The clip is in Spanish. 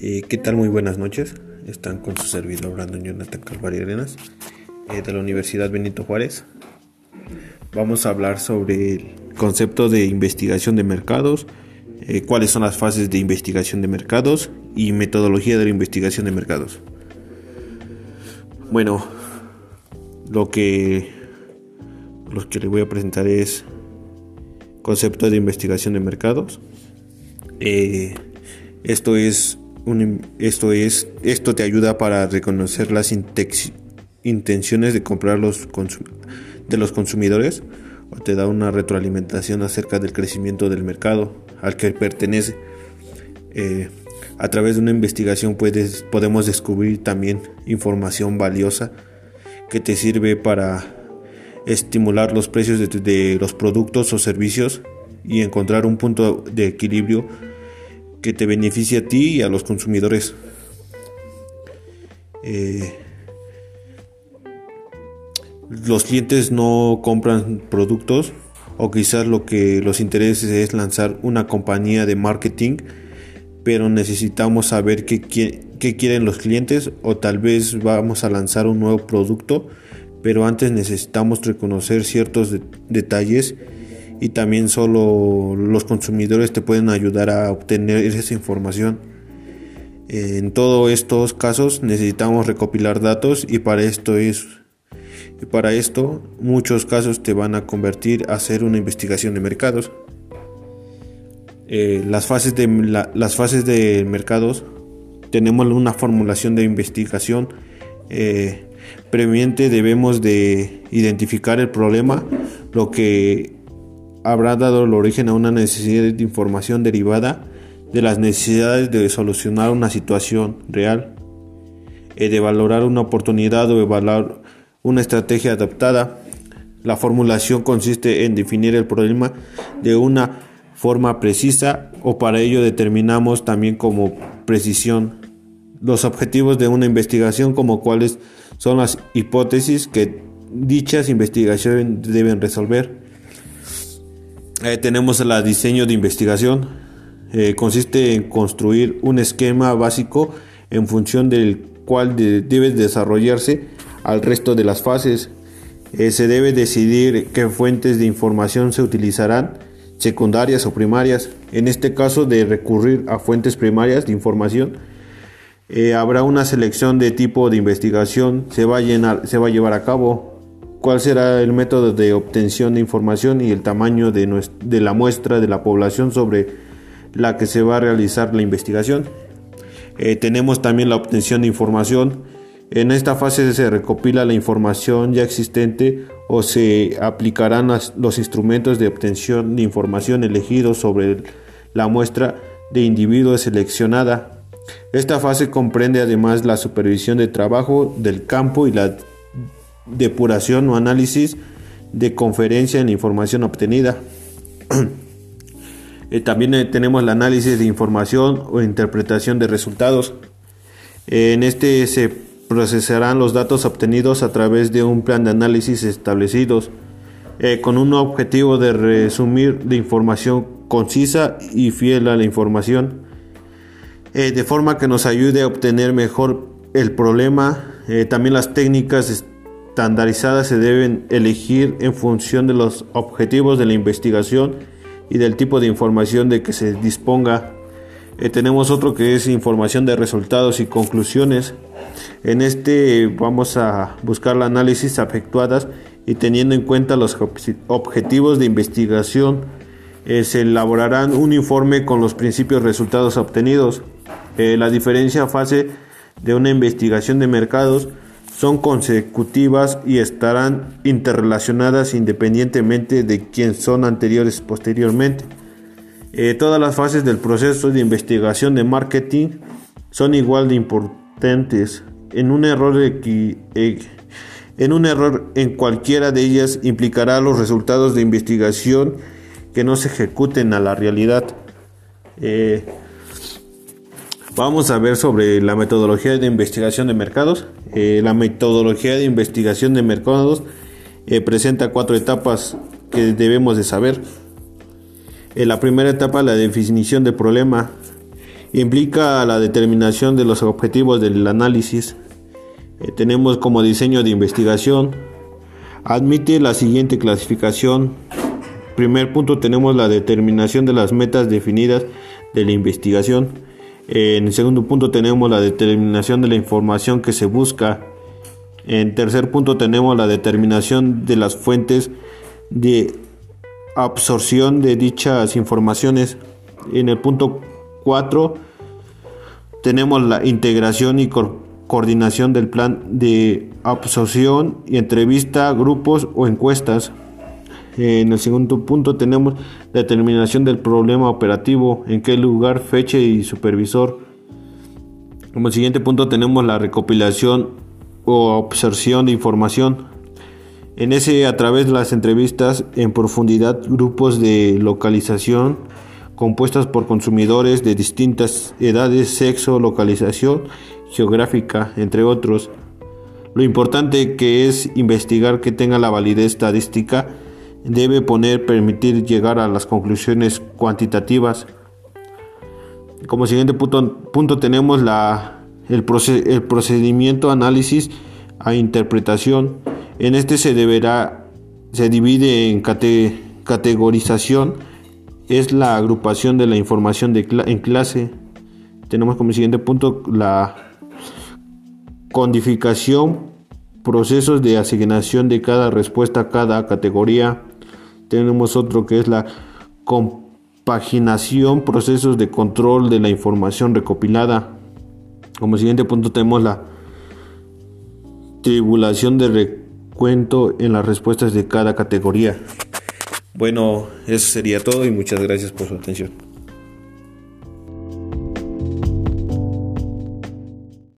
Eh, ¿Qué tal? Muy buenas noches. Están con su servidor Brandon Jonathan Calvario Arenas eh, de la Universidad Benito Juárez. Vamos a hablar sobre el concepto de investigación de mercados, eh, cuáles son las fases de investigación de mercados y metodología de la investigación de mercados. Bueno, lo que, lo que le voy a presentar es concepto de investigación de mercados. esto es esto es esto te ayuda para reconocer las intenciones de comprar los de los consumidores o te da una retroalimentación acerca del crecimiento del mercado al que pertenece. Eh, a través de una investigación puedes, podemos descubrir también información valiosa que te sirve para estimular los precios de los productos o servicios y encontrar un punto de equilibrio que te beneficie a ti y a los consumidores. Eh, los clientes no compran productos o quizás lo que los interesa es lanzar una compañía de marketing, pero necesitamos saber qué, quieren los clientes o tal vez vamos a lanzar un nuevo producto, pero antes necesitamos reconocer ciertos detalles y también solo los consumidores te pueden ayudar a obtener esa información. En todos estos casos necesitamos recopilar datos y para esto es y para esto muchos casos te van a convertir a hacer una investigación de mercados. Eh, las fases de las fases de mercados tenemos una formulación de investigación eh, previamente debemos de identificar el problema lo que habrá dado origen a una necesidad de información derivada de las necesidades de solucionar una situación real, y de valorar una oportunidad o evaluar una estrategia adaptada. La formulación consiste en definir el problema de una forma precisa o para ello determinamos también como precisión los objetivos de una investigación como cuáles son las hipótesis que dichas investigaciones deben resolver eh, tenemos el diseño de investigación. Eh, consiste en construir un esquema básico en función del cual debe desarrollarse al resto de las fases. Eh, se debe decidir qué fuentes de información se utilizarán, secundarias o primarias. En este caso de recurrir a fuentes primarias de información, habrá una selección de tipo de investigación se va a, llenar, se va a llevar a cabo cuál será el método de obtención de información y el tamaño de, de, la muestra de la población sobre la que se va a realizar la investigación. Eh, tenemos también la obtención de información. En esta fase se recopila la información ya existente o se aplicarán los instrumentos de obtención de información elegidos sobre la muestra de individuos seleccionada. Esta fase comprende además la supervisión de trabajo del campo y la depuración o análisis de conferencia en información obtenida. Eh, también eh, tenemos el análisis de información o interpretación de resultados. en este se procesarán los datos obtenidos a través de un plan de análisis establecidos eh, con un objetivo de resumir la información concisa y fiel a la información de forma que nos ayude a obtener mejor el problema. también las técnicas estandarizadas se deben elegir en función de los objetivos de la investigación y del tipo de información de que se disponga. Eh, tenemos otro que es información de resultados y conclusiones. En este vamos a buscar el análisis efectuadas y teniendo en cuenta los objetivos de investigación eh, se elaborarán un informe con los principios resultados obtenidos. Eh, la diferencia fase de una investigación de mercados son consecutivas y estarán interrelacionadas independientemente de quién son anteriores posteriormente. Eh, todas las fases del proceso de investigación de marketing son igual de importantes. En un error, eh, en, un error en cualquiera de ellas implicará los resultados de investigación que no se ejecuten a la realidad. Eh, Vamos a ver sobre la metodología de investigación de mercados. Eh, la metodología de investigación de mercados eh, presenta cuatro etapas que debemos de saber. En la primera etapa la definición del problema Implica la determinación de los objetivos del análisis. Eh, tenemos como diseño de investigación. Admite la siguiente clasificación. Primer punto tenemos la determinación de las metas definidas de la investigación. En el segundo punto tenemos la determinación de la información que se busca. En tercer punto tenemos la determinación de las fuentes de absorción de dichas informaciones. En el punto 4 tenemos la integración y coordinación del plan de absorción y entrevista, grupos o encuestas. En el segundo punto tenemos determinación del problema operativo, en qué lugar, fecha y supervisor. Como siguiente punto tenemos la recopilación o absorción de información. En ese a través de las entrevistas en profundidad grupos de localización compuestas por consumidores de distintas edades, sexo, localización geográfica, entre otros. Lo importante que es investigar que tenga la validez estadística debe poner permitir llegar a las conclusiones cuantitativas. Como siguiente punto, tenemos el, procedimiento análisis a interpretación. En este se deberá se divide en categorización, es la agrupación de la información de en clase. Tenemos como siguiente punto la codificación, procesos de asignación de cada respuesta a cada categoría. Tenemos otro que es la compaginación, procesos de control de la información recopilada. Como siguiente punto tenemos la tribulación de recuento en las respuestas de cada categoría. Bueno, eso sería todo y muchas gracias por su atención.